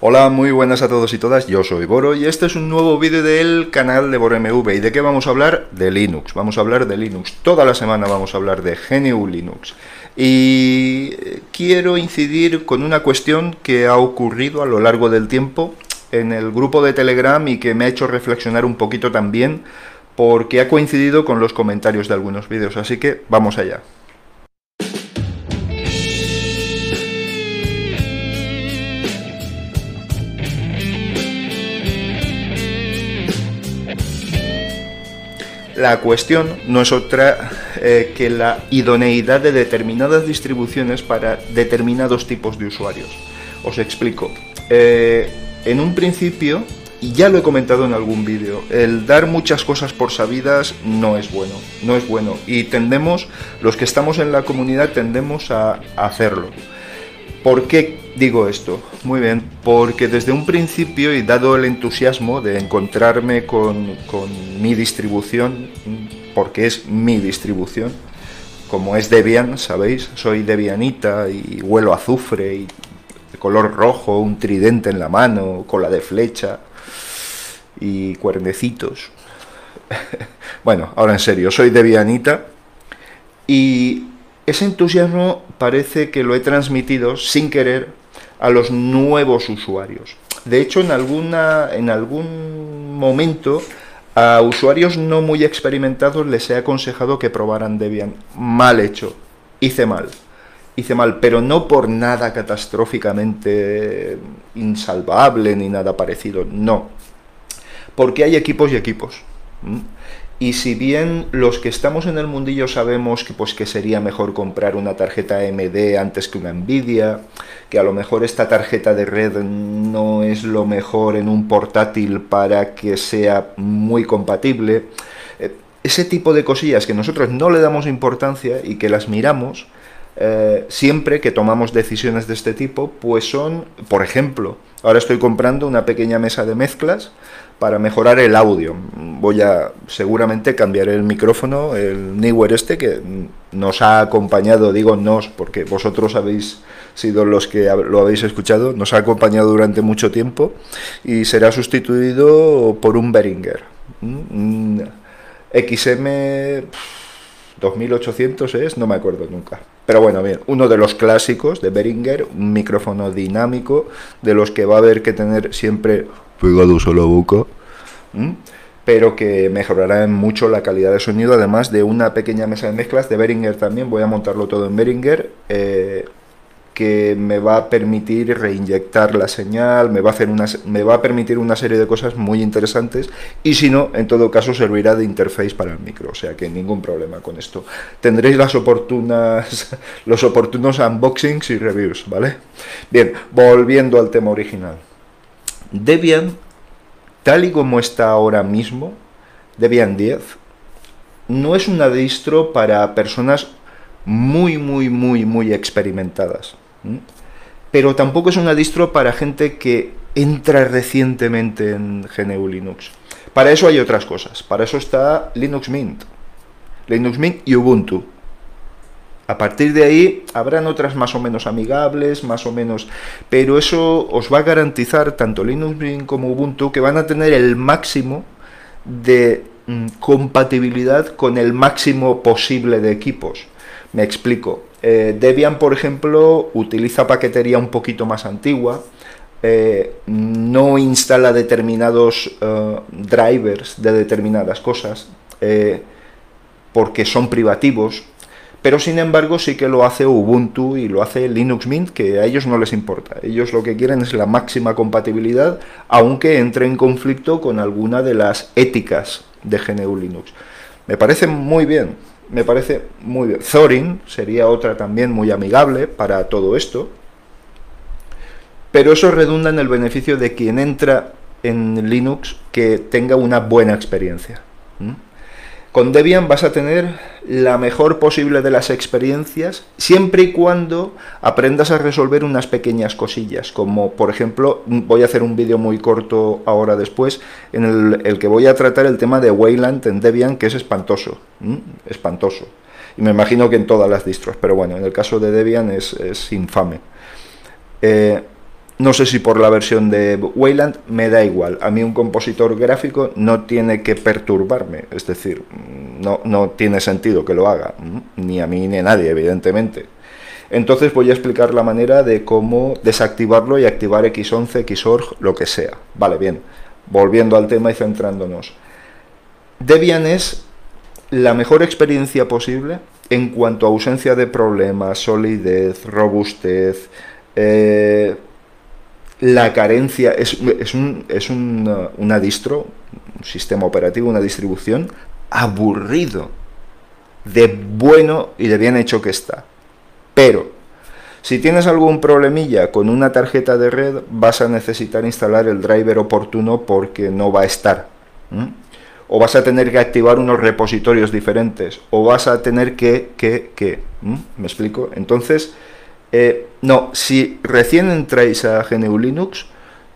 Hola, muy buenas a todos y todas, yo soy Boro y este es un nuevo vídeo del canal de BoroMV. ¿Y de qué vamos a hablar? De Linux, vamos a hablar de Linux. Toda la semana vamos a hablar de GNU Linux. Y quiero incidir con una cuestión que ha ocurrido a lo largo del tiempo en el grupo de Telegram y que me ha hecho reflexionar un poquito también porque ha coincidido con los comentarios de algunos vídeos, así que vamos allá. La cuestión no es otra eh, que la idoneidad de determinadas distribuciones para determinados tipos de usuarios. Os explico. Eh, en un principio, y ya lo he comentado en algún vídeo, el dar muchas cosas por sabidas no es bueno, no es bueno. Y tendemos, los que estamos en la comunidad tendemos a hacerlo. ¿Por qué digo esto? Muy bien, porque desde un principio y dado el entusiasmo de encontrarme con, mi distribución, porque es mi distribución, como es Debian, ¿sabéis? Soy Debianita y huelo azufre y de color rojo, un tridente en la mano, cola de flecha y cuernecitos. bueno, ahora en serio, soy Debianita y ese entusiasmo parece que lo he transmitido sin querer a los nuevos usuarios. De hecho, en, alguna, en algún momento a usuarios no muy experimentados les he aconsejado que probaran Debian. Mal hecho. Hice mal. Hice mal, pero no por nada catastróficamente insalvable ni nada parecido. No. Porque hay equipos y equipos. Y si bien los que estamos en el mundillo sabemos que, pues, que sería mejor comprar una tarjeta AMD antes que una Nvidia, que a lo mejor esta tarjeta de red no es lo mejor en un portátil para que sea muy compatible, eh, ese tipo de cosillas que nosotros no le damos importancia y que las miramos, eh, siempre que tomamos decisiones de este tipo, pues son, por ejemplo, ahora estoy comprando una pequeña mesa de mezclas para mejorar el audio. Voy a seguramente cambiar el micrófono, el Newer este que nos ha acompañado, digo nos porque vosotros habéis sido los que lo habéis escuchado, nos ha acompañado durante mucho tiempo y será sustituido por un Behringer. XM 2800 es, no me acuerdo nunca. Pero bueno, bien, uno de los clásicos de Behringer, un micrófono dinámico, de los que va a haber que tener siempre pegado solo boca, pero que mejorará mucho la calidad de sonido, además de una pequeña mesa de mezclas de Behringer también, voy a montarlo todo en Behringer, eh, que me va a permitir reinyectar la señal, me va, a hacer una, me va a permitir una serie de cosas muy interesantes y si no, en todo caso servirá de interface para el micro, o sea que ningún problema con esto. Tendréis las oportunas, los oportunos unboxings y reviews, ¿vale? Bien, volviendo al tema original. Debian, tal y como está ahora mismo, Debian 10, no es una distro para personas muy, muy, muy, muy experimentadas. Pero tampoco es una distro para gente que entra recientemente en GNU Linux. Para eso hay otras cosas. Para eso está Linux Mint. Linux Mint y Ubuntu. A partir de ahí habrán otras más o menos amigables, más o menos, pero eso os va a garantizar tanto Linux como Ubuntu que van a tener el máximo de mm, compatibilidad con el máximo posible de equipos. Me explico. Eh, Debian, por ejemplo, utiliza paquetería un poquito más antigua, eh, no instala determinados eh, drivers de determinadas cosas porque son privativos, pero sin embargo sí que lo hace Ubuntu y lo hace Linux Mint, que a ellos no les importa. Ellos lo que quieren es la máxima compatibilidad, aunque entre en conflicto con alguna de las éticas de GNU Linux. Me parece muy bien, me parece muy bien. Thorin sería otra también muy amigable para todo esto, pero eso redunda en el beneficio de quien entra en Linux que tenga una buena experiencia. Con Debian vas a tener la mejor posible de las experiencias, siempre y cuando aprendas a resolver unas pequeñas cosillas, como por ejemplo, voy a hacer un vídeo muy corto ahora después, en el, que voy a tratar el tema de Wayland en Debian, que es espantoso, espantoso. Y me imagino que en todas las distros, pero bueno, en el caso de Debian es, infame. Eh, no sé si por la versión de Wayland, me da igual. A mí un compositor gráfico no tiene que perturbarme, es decir, no, no tiene sentido que lo haga, ni a mí ni a nadie, evidentemente. Entonces voy a explicar la manera de cómo desactivarlo y activar X11, Xorg, lo que sea. Vale, bien. Volviendo al tema y centrándonos. Debian es la mejor experiencia posible en cuanto a ausencia de problemas, solidez, robustez, eh, la carencia, es, un, es una distro, un sistema operativo, una distribución aburrido, de bueno y de bien hecho que está. Pero, si tienes algún problemilla con una tarjeta de red, vas a necesitar instalar el driver oportuno porque no va a estar o vas a tener que activar unos repositorios diferentes, o vas a tener que, que, que, ¿me explico? Entonces, eh, no, si recién entráis a GNU Linux,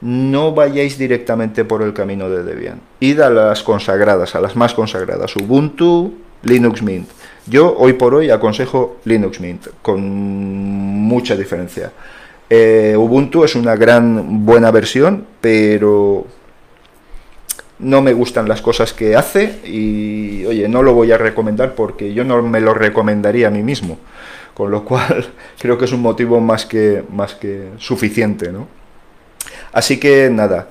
no vayáis directamente por el camino de Debian. Id a las consagradas, a las más consagradas, Ubuntu, Linux Mint. Yo hoy por hoy aconsejo Linux Mint, con mucha diferencia. Eh, Ubuntu es una gran buena versión, pero no me gustan las cosas que hace y, oye, no lo voy a recomendar porque yo no me lo recomendaría a mí mismo. Con lo cual, creo que es un motivo más que, más que suficiente, ¿no? Así que nada,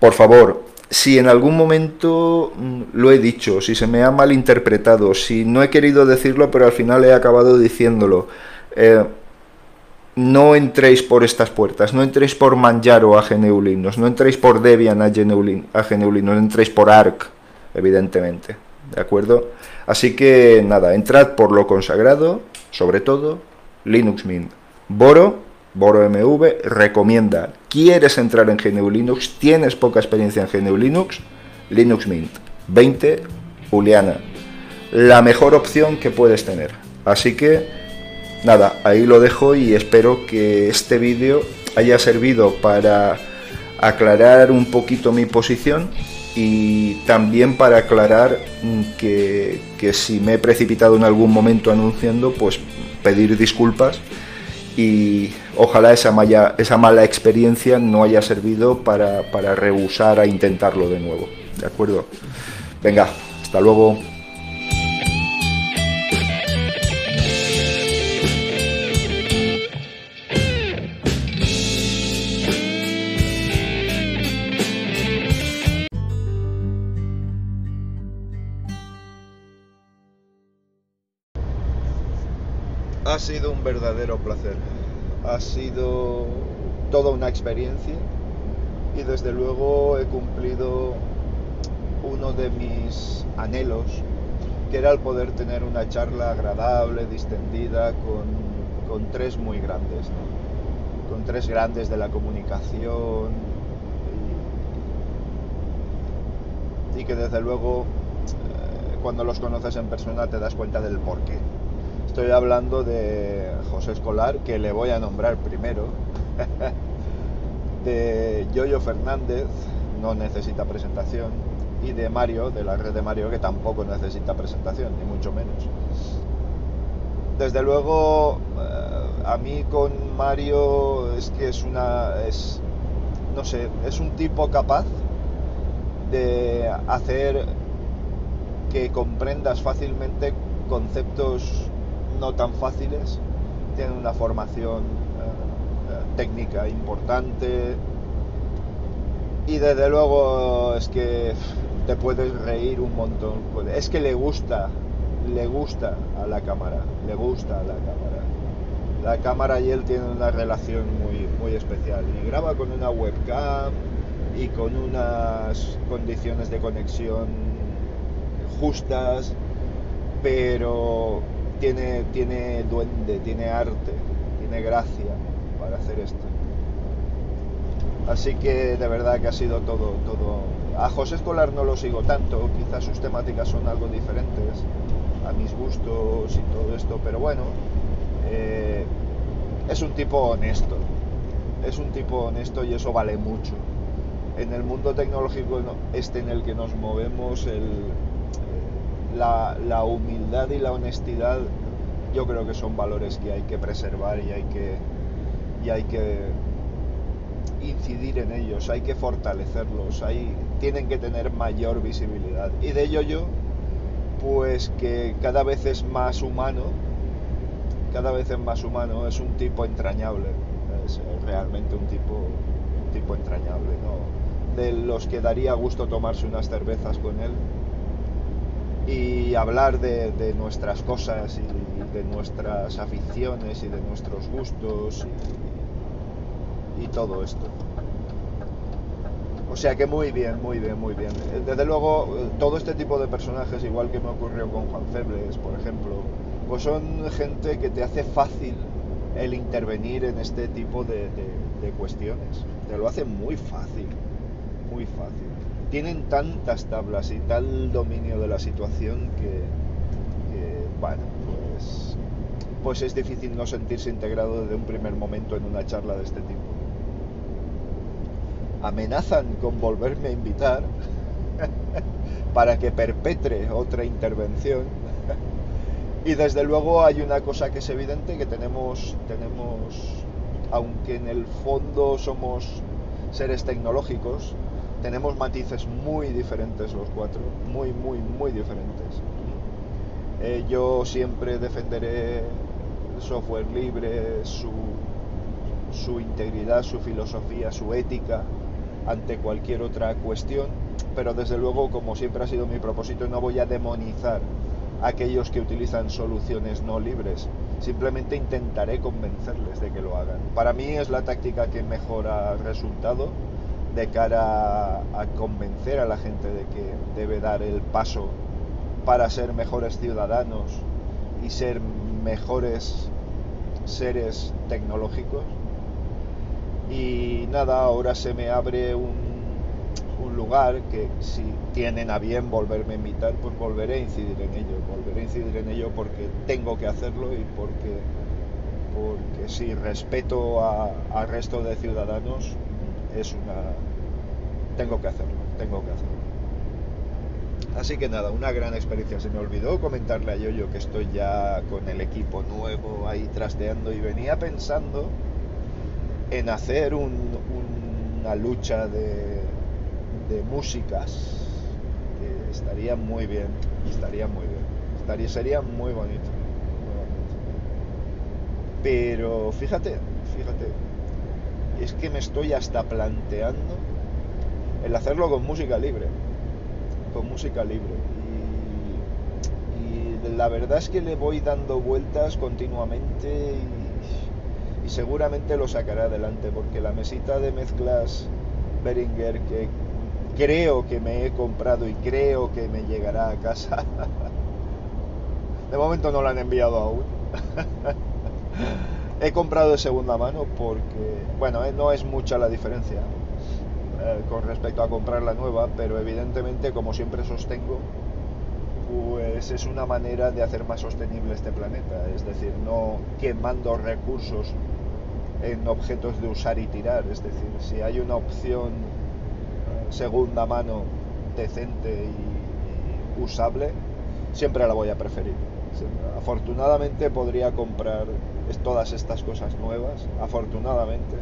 por favor, si en algún momento mm, lo he dicho, si se me ha malinterpretado, si no he querido decirlo, pero al final he acabado diciéndolo, eh, no entréis por estas puertas, no entréis por Manjaro a GNU no entréis por Debian a GNU, a no entréis por ARC, evidentemente, ¿de acuerdo? Así que nada, entrad por lo consagrado, sobre todo Linux Mint. Boro, Boro MV, recomienda, ¿quieres entrar en GNU Linux? ¿Tienes poca experiencia en GNU Linux? Linux Mint 20, Juliana, la mejor opción que puedes tener. Así que nada, ahí lo dejo y espero que este vídeo haya servido para aclarar un poquito mi posición y también para aclarar que, si me he precipitado en algún momento anunciando, pues pedir disculpas y ojalá esa, esa mala experiencia no haya servido para, para rehusar a intentarlo de nuevo. ¿De acuerdo? Venga, hasta luego. Sido un verdadero placer. Ha sido toda una experiencia y desde luego he cumplido uno de mis anhelos, que era el poder tener una charla agradable, distendida, con, tres muy grandes, con tres grandes de la comunicación y, que desde luego eh, cuando los conoces en persona te das cuenta del porqué. Estoy hablando de José Escolar, que le voy a nombrar primero, de Yoyo Fernández, no necesita presentación, y de Mario, de la red de Mario, que tampoco necesita presentación, ni mucho menos. Desde luego, eh, a mí con Mario es que es una. es. no sé, es un tipo capaz de hacer que comprendas fácilmente conceptos no tan fáciles, tienen una formación eh, eh, técnica importante y desde luego es que te puedes reír un montón. Es que le gusta, le gusta a la cámara, le gusta a la cámara. La cámara y él tienen una relación muy, muy especial y graba con una webcam y con unas condiciones de conexión justas, pero tiene, tiene duende, tiene arte, tiene gracia para hacer esto. Así que de verdad que ha sido todo, todo. A José Escolar no lo sigo tanto, quizás sus temáticas son algo diferentes a mis gustos y todo esto, pero bueno, eh, es un tipo honesto, es un tipo honesto y eso vale mucho. En el mundo tecnológico este en el que nos movemos, el, la, humildad y la honestidad yo creo que son valores que hay que preservar y hay que, y hay que incidir en ellos, hay que fortalecerlos, hay, tienen que tener mayor visibilidad. Y de ello yo, pues que cada vez es más humano, cada vez es más humano, es un tipo entrañable, es realmente un tipo, un tipo entrañable, de los que daría gusto tomarse unas cervezas con él y hablar de, nuestras cosas y de nuestras aficiones y de nuestros gustos y, todo esto. O sea que muy bien, muy bien, muy bien. Desde luego, todo este tipo de personajes, igual que me ocurrió con Juan Febles, por ejemplo, pues son gente que te hace fácil el intervenir en este tipo de, de cuestiones. Te lo hace muy fácil, muy fácil tienen tantas tablas y tal dominio de la situación que, bueno, pues, pues es difícil no sentirse integrado desde un primer momento en una charla de este tipo. Amenazan con volverme a invitar para que perpetre otra intervención. y desde luego hay una cosa que es evidente, que tenemos, tenemos, aunque en el fondo somos seres tecnológicos, tenemos matices muy diferentes los cuatro, muy, muy, muy diferentes. Eh, yo siempre defenderé el software libre, su, integridad, su filosofía, su ética ante cualquier otra cuestión, pero desde luego, como siempre ha sido mi propósito, no voy a demonizar a aquellos que utilizan soluciones no libres. Simplemente intentaré convencerles de que lo hagan. Para mí es la táctica que mejor ha resultado de cara a, convencer a la gente de que debe dar el paso para ser mejores ciudadanos y ser mejores seres tecnológicos. Y nada, ahora se me abre un, un, lugar que si tienen a bien volverme a invitar, pues volveré a incidir en ello. Volveré a incidir en ello porque tengo que hacerlo y porque, porque si respeto al resto de ciudadanos, es una... Tengo que hacerlo, tengo que hacerlo. Así que nada, una gran experiencia. Se me olvidó comentarle a Yoyo que estoy ya con el equipo nuevo ahí trasteando y venía pensando en hacer una lucha de, de músicas que estaría muy bien, estaría muy bien, estaría, sería muy bonito, muy bonito. Pero fíjate, fíjate, es que me estoy hasta planteando el hacerlo con música libre. Con música libre. Y, la verdad es que le voy dando vueltas continuamente y, seguramente lo sacaré adelante porque la mesita de mezclas Beringer que creo que me he comprado y creo que me llegará a casa. De momento no la han enviado aún. He comprado de segunda mano porque, bueno, eh, no es mucha la diferencia eh, con respecto a comprar la nueva, pero evidentemente, como siempre sostengo, pues es una manera de hacer más sostenible este planeta, es decir, no quemando recursos en objetos de usar y tirar, es decir, si hay una opción eh, segunda mano decente y usable, siempre la voy a preferir. Afortunadamente podría comprar todas estas cosas nuevas, afortunadamente,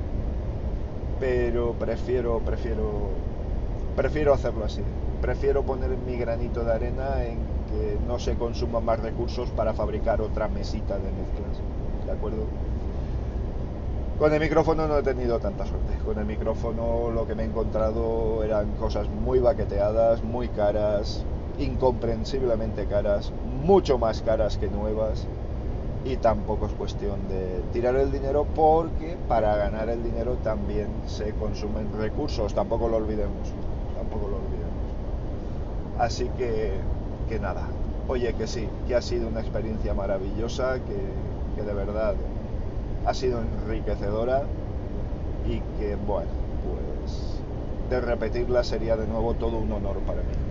pero prefiero, prefiero, prefiero hacerlo así. Prefiero poner mi granito de arena en que no se consuman más recursos para fabricar otra mesita de mezclas. ¿De acuerdo? Con el micrófono no he tenido tanta suerte. Con el micrófono lo que me he encontrado eran cosas muy baqueteadas, muy caras, incomprensiblemente caras, mucho más caras que nuevas y tampoco es cuestión de tirar el dinero porque para ganar el dinero también se consumen recursos, tampoco lo olvidemos, tampoco lo olvidemos. Así que, que nada, oye que sí, que ha sido una experiencia maravillosa, que, que de verdad ha sido enriquecedora y que bueno, pues de repetirla sería de nuevo todo un honor para mí.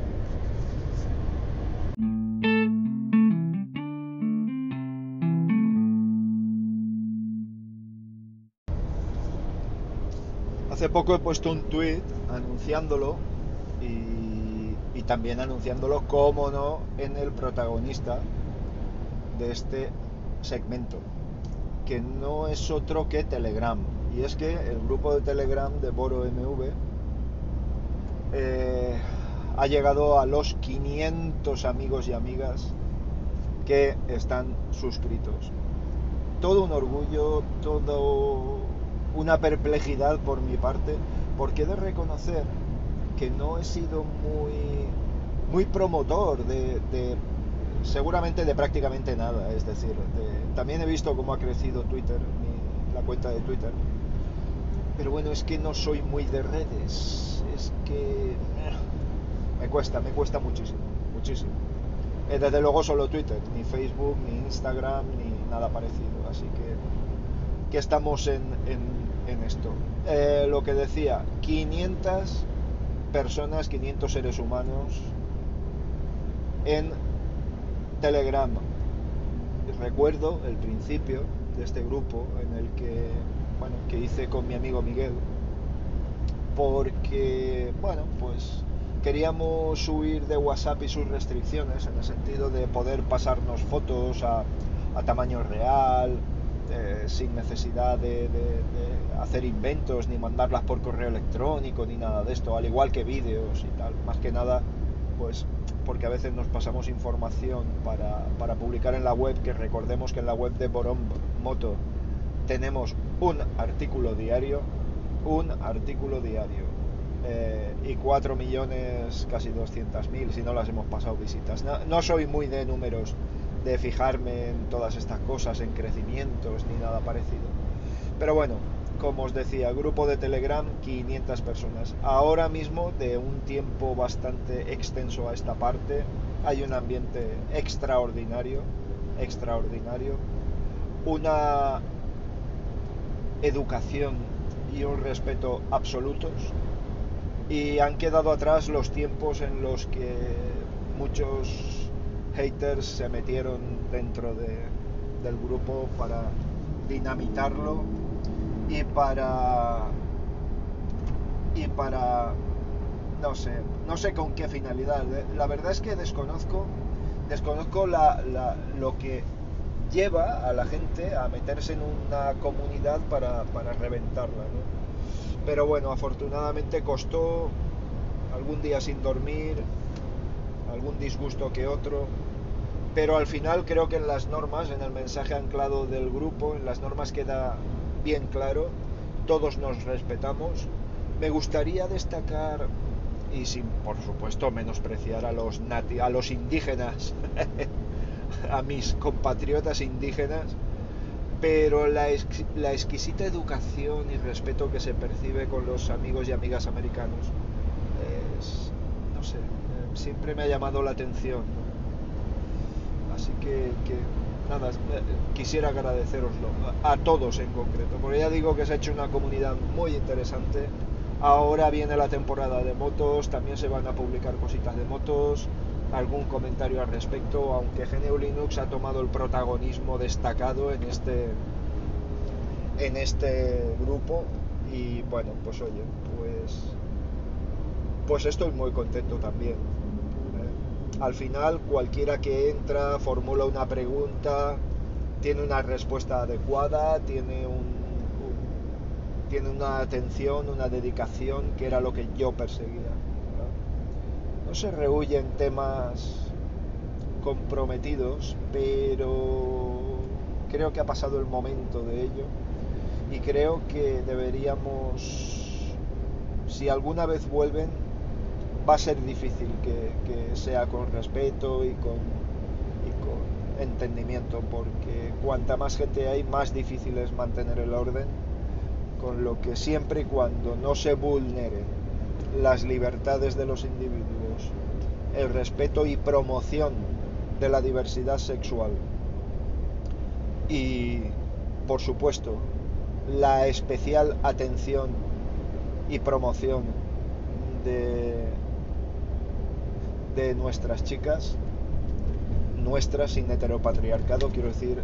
Poco he puesto un tweet anunciándolo y, también anunciándolo, como no, en el protagonista de este segmento, que no es otro que Telegram. Y es que el grupo de Telegram de Boro MV eh, ha llegado a los 500 amigos y amigas que están suscritos. Todo un orgullo, todo una perplejidad por mi parte, porque he de reconocer que no he sido muy, muy promotor de, seguramente de prácticamente nada, es decir, también he visto cómo ha crecido Twitter, la cuenta de Twitter, pero bueno, es que no soy muy de redes, es que eh, me cuesta, me cuesta muchísimo, muchísimo. Eh, desde luego solo Twitter, ni Facebook, ni Instagram, ni nada parecido, así que, que estamos en, en, esto. Eh, lo que decía, 500 personas, 500 seres humanos en Telegram. Recuerdo el principio de este grupo en el que, bueno, que hice con mi amigo Miguel, porque, bueno, pues queríamos huir de WhatsApp y sus restricciones en el sentido de poder pasarnos fotos a, tamaño real, eh, sin necesidad de, hacer inventos ni mandarlas por correo electrónico ni nada de esto, al igual que vídeos y tal. Más que nada, pues porque a veces nos pasamos información para, para publicar en la web, que recordemos que en la web de Borom Moto tenemos un artículo diario, un artículo diario eh, y 4 millones, casi 200 mil, si no las hemos pasado visitas. No, soy muy de números, de fijarme en todas estas cosas, en crecimientos ni nada parecido. Pero bueno, como os decía, grupo de Telegram, 500 personas. Ahora mismo, de un tiempo bastante extenso a esta parte, hay un ambiente extraordinario, extraordinario, una educación y un respeto absolutos y han quedado atrás los tiempos en los que muchos haters se metieron dentro del grupo para dinamitarlo y para y para no sé no sé con qué finalidad. La verdad es que desconozco desconozco lo que lleva a la gente a meterse en una comunidad para, para reventarla pero bueno, afortunadamente costó algún día sin dormir, algún disgusto que otro, pero al final creo que en las normas, en el mensaje anclado del grupo, en las normas queda bien claro, todos nos respetamos. Me gustaría destacar, y sin por supuesto menospreciar a los, nati a los indígenas, a mis compatriotas indígenas, pero la, exquisita educación y respeto que se percibe con los amigos y amigas americanos es, no sé, siempre me ha llamado la atención. Así que, nada, quisiera agradeceroslo, a todos en concreto, porque ya digo que se ha hecho una comunidad muy interesante. Ahora viene la temporada de motos, también se van a publicar cositas de motos, algún comentario al respecto, aunque GNU Linux ha tomado el protagonismo destacado en este en este grupo y bueno, pues oye, pues pues estoy muy contento también. Al final cualquiera que entra formula una pregunta, tiene una respuesta adecuada, tiene un tiene una atención, una dedicación que era lo que yo perseguía no se rehuyen temas comprometidos, pero creo que ha pasado el momento de ello y creo que deberíamos, si alguna vez vuelven, va a ser difícil que, sea con respeto y con, y con entendimiento, porque cuanta más gente hay, más difícil es mantener el orden, con lo que siempre y cuando no se vulneren las libertades de los individuos, el respeto y promoción de la diversidad sexual y, por supuesto, la especial atención y promoción de, de nuestras chicas, nuestras sin heteropatriarcado, quiero decir,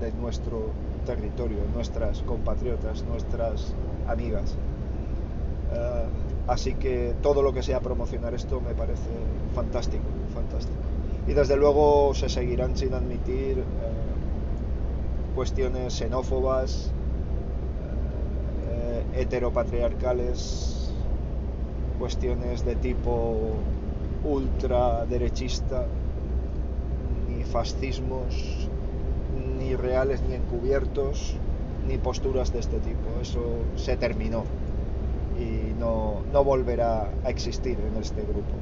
de nuestro territorio, nuestras compatriotas, nuestras amigas. Eh, Así que todo lo que sea promocionar esto me parece fantástico, fantástico. Y desde luego se seguirán sin admitir eh, cuestiones xenófobas, eh, heteropatriarcales, cuestiones de tipo ultraderechista, ni fascismos, ni reales ni encubiertos, ni posturas de este tipo. Eso se terminó y no, no volverá a existir en este grupo.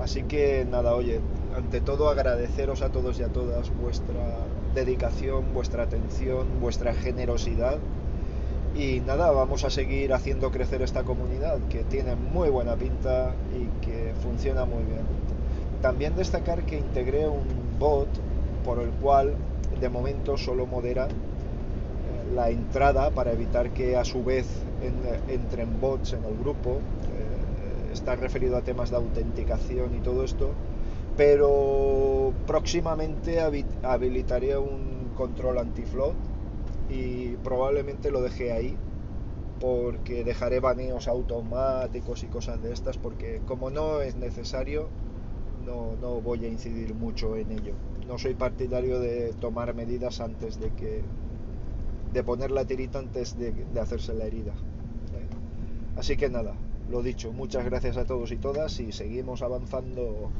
Así que nada, oye, ante todo agradeceros a todos y a todas vuestra dedicación, vuestra atención, vuestra generosidad. Y nada, vamos a seguir haciendo crecer esta comunidad que tiene muy buena pinta y que funciona muy bien. También destacar que integré un bot por el cual de momento solo modera eh, la entrada para evitar que a su vez entren bots en el grupo. Eh, está referido a temas de autenticación y todo esto pero próximamente habilitaré un control anti-float y probablemente lo deje ahí porque dejaré baneos automáticos y cosas de estas porque como no es necesario no, no, voy a incidir mucho en ello. No soy partidario de tomar medidas antes de que de poner la tirita antes de, de hacerse la herida así que nada lo dicho muchas gracias a todos y todas y seguimos avanzando